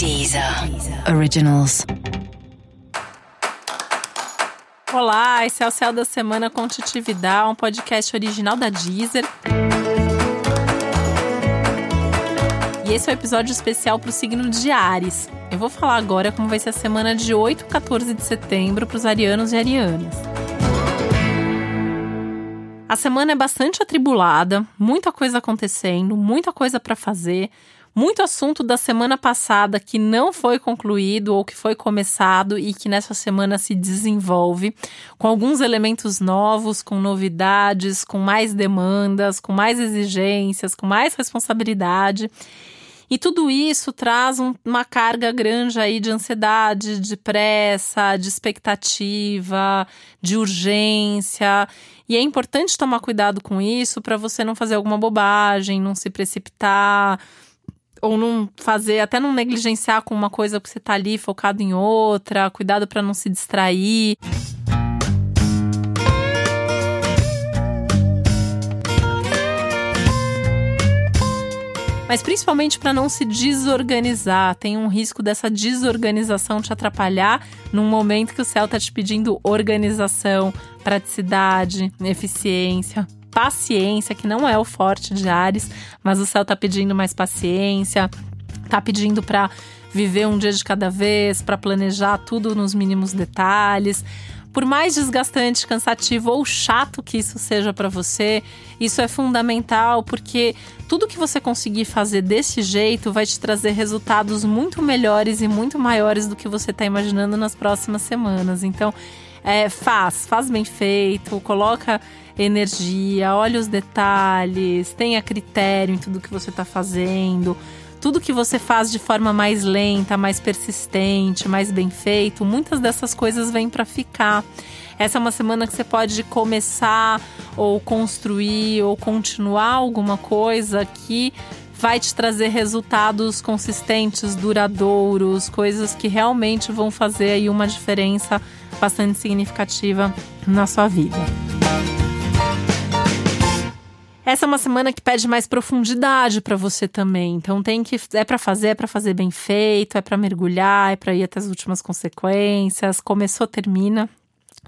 Deezer Originals. Olá, esse é o Céu da Semana com Titividade, um podcast original da Deezer. E esse é o um episódio especial para o signo de Ares. Eu vou falar agora como vai ser a semana de 8 a 14 de setembro para os arianos e arianas. A semana é bastante atribulada, muita coisa acontecendo, muita coisa para fazer, muito assunto da semana passada que não foi concluído ou que foi começado e que nessa semana se desenvolve, com alguns elementos novos, com novidades, com mais demandas, com mais exigências, com mais responsabilidade. E tudo isso traz um, uma carga grande aí de ansiedade, de pressa, de expectativa, de urgência. E é importante tomar cuidado com isso para você não fazer alguma bobagem, não se precipitar, ou não fazer, até não negligenciar com uma coisa que você está ali focado em outra, cuidado para não se distrair. mas principalmente para não se desorganizar. Tem um risco dessa desorganização te atrapalhar num momento que o céu está te pedindo organização, praticidade, eficiência, paciência, que não é o forte de Ares, mas o céu está pedindo mais paciência, está pedindo para viver um dia de cada vez, para planejar tudo nos mínimos detalhes. Por mais desgastante, cansativo ou chato que isso seja para você, isso é fundamental porque tudo que você conseguir fazer desse jeito vai te trazer resultados muito melhores e muito maiores do que você está imaginando nas próximas semanas. Então, é, faz, faz bem feito, coloca energia, olha os detalhes, tenha critério em tudo que você está fazendo tudo que você faz de forma mais lenta, mais persistente, mais bem feito, muitas dessas coisas vêm para ficar. Essa é uma semana que você pode começar ou construir ou continuar alguma coisa que vai te trazer resultados consistentes, duradouros, coisas que realmente vão fazer aí uma diferença bastante significativa na sua vida. Essa é uma semana que pede mais profundidade para você também. Então tem que é para fazer, é para fazer bem feito, é para mergulhar, é para ir até as últimas consequências. Começou, termina.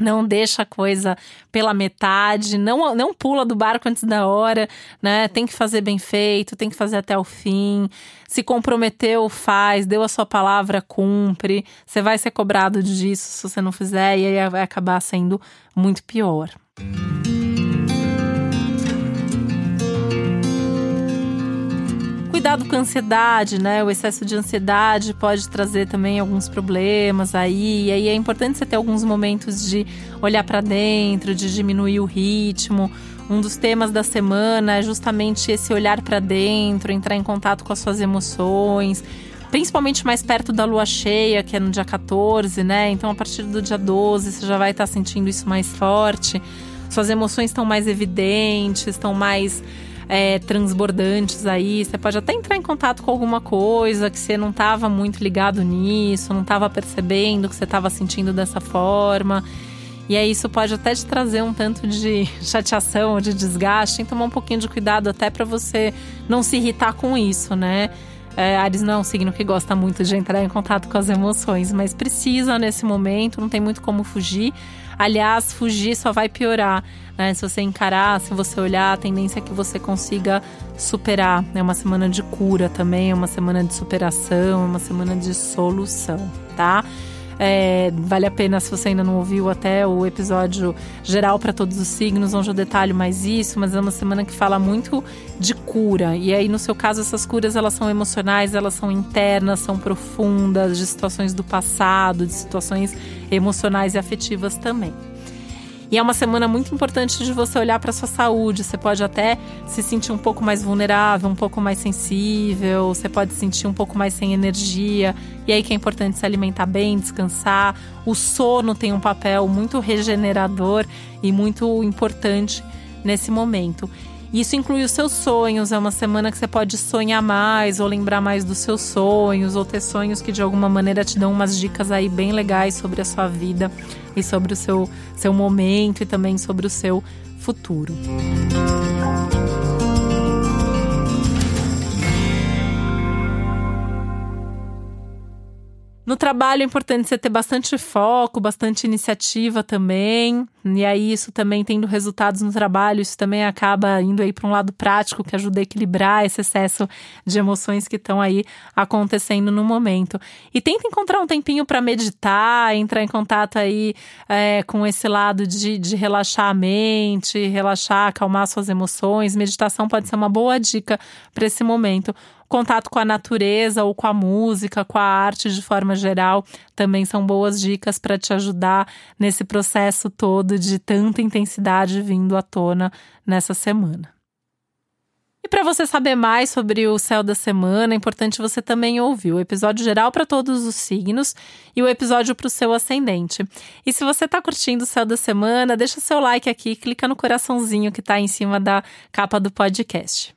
Não deixa a coisa pela metade, não, não pula do barco antes da hora, né? Tem que fazer bem feito, tem que fazer até o fim. Se comprometeu, faz, deu a sua palavra, cumpre. Você vai ser cobrado disso se você não fizer, e aí vai acabar sendo muito pior. Cuidado com a ansiedade, né? O excesso de ansiedade pode trazer também alguns problemas aí. E aí é importante você ter alguns momentos de olhar para dentro, de diminuir o ritmo. Um dos temas da semana é justamente esse olhar para dentro, entrar em contato com as suas emoções principalmente mais perto da lua cheia, que é no dia 14, né? Então, a partir do dia 12, você já vai estar sentindo isso mais forte. Suas emoções estão mais evidentes, estão mais é, transbordantes aí. Você pode até entrar em contato com alguma coisa que você não estava muito ligado nisso, não estava percebendo que você estava sentindo dessa forma. E aí isso pode até te trazer um tanto de chateação, de desgaste. Tem que tomar um pouquinho de cuidado até para você não se irritar com isso, né? É, Ares não é um signo que gosta muito de entrar em contato com as emoções, mas precisa nesse momento, não tem muito como fugir. Aliás, fugir só vai piorar. Né? Se você encarar, se você olhar, a tendência é que você consiga superar. É uma semana de cura também, é uma semana de superação, é uma semana de solução, tá? É, vale a pena, se você ainda não ouviu até o episódio geral para todos os signos, onde eu detalho mais isso, mas é uma semana que fala muito de cura. E aí, no seu caso, essas curas elas são emocionais, elas são internas, são profundas, de situações do passado, de situações emocionais e afetivas também. E é uma semana muito importante de você olhar para sua saúde. Você pode até se sentir um pouco mais vulnerável, um pouco mais sensível, você pode se sentir um pouco mais sem energia. E aí que é importante se alimentar bem, descansar. O sono tem um papel muito regenerador e muito importante nesse momento. Isso inclui os seus sonhos. É uma semana que você pode sonhar mais, ou lembrar mais dos seus sonhos, ou ter sonhos que de alguma maneira te dão umas dicas aí bem legais sobre a sua vida e sobre o seu, seu momento e também sobre o seu futuro. Trabalho é importante você ter bastante foco, bastante iniciativa também. E aí, isso também tendo resultados no trabalho, isso também acaba indo aí para um lado prático que ajuda a equilibrar esse excesso de emoções que estão aí acontecendo no momento. E tenta encontrar um tempinho para meditar, entrar em contato aí é, com esse lado de, de relaxar a mente, relaxar, acalmar suas emoções. Meditação pode ser uma boa dica para esse momento contato com a natureza ou com a música, com a arte de forma geral, também são boas dicas para te ajudar nesse processo todo de tanta intensidade vindo à tona nessa semana. E para você saber mais sobre o céu da semana, é importante você também ouvir o episódio geral para todos os signos e o episódio para o seu ascendente. E se você está curtindo o céu da semana, deixa seu like aqui, clica no coraçãozinho que está em cima da capa do podcast.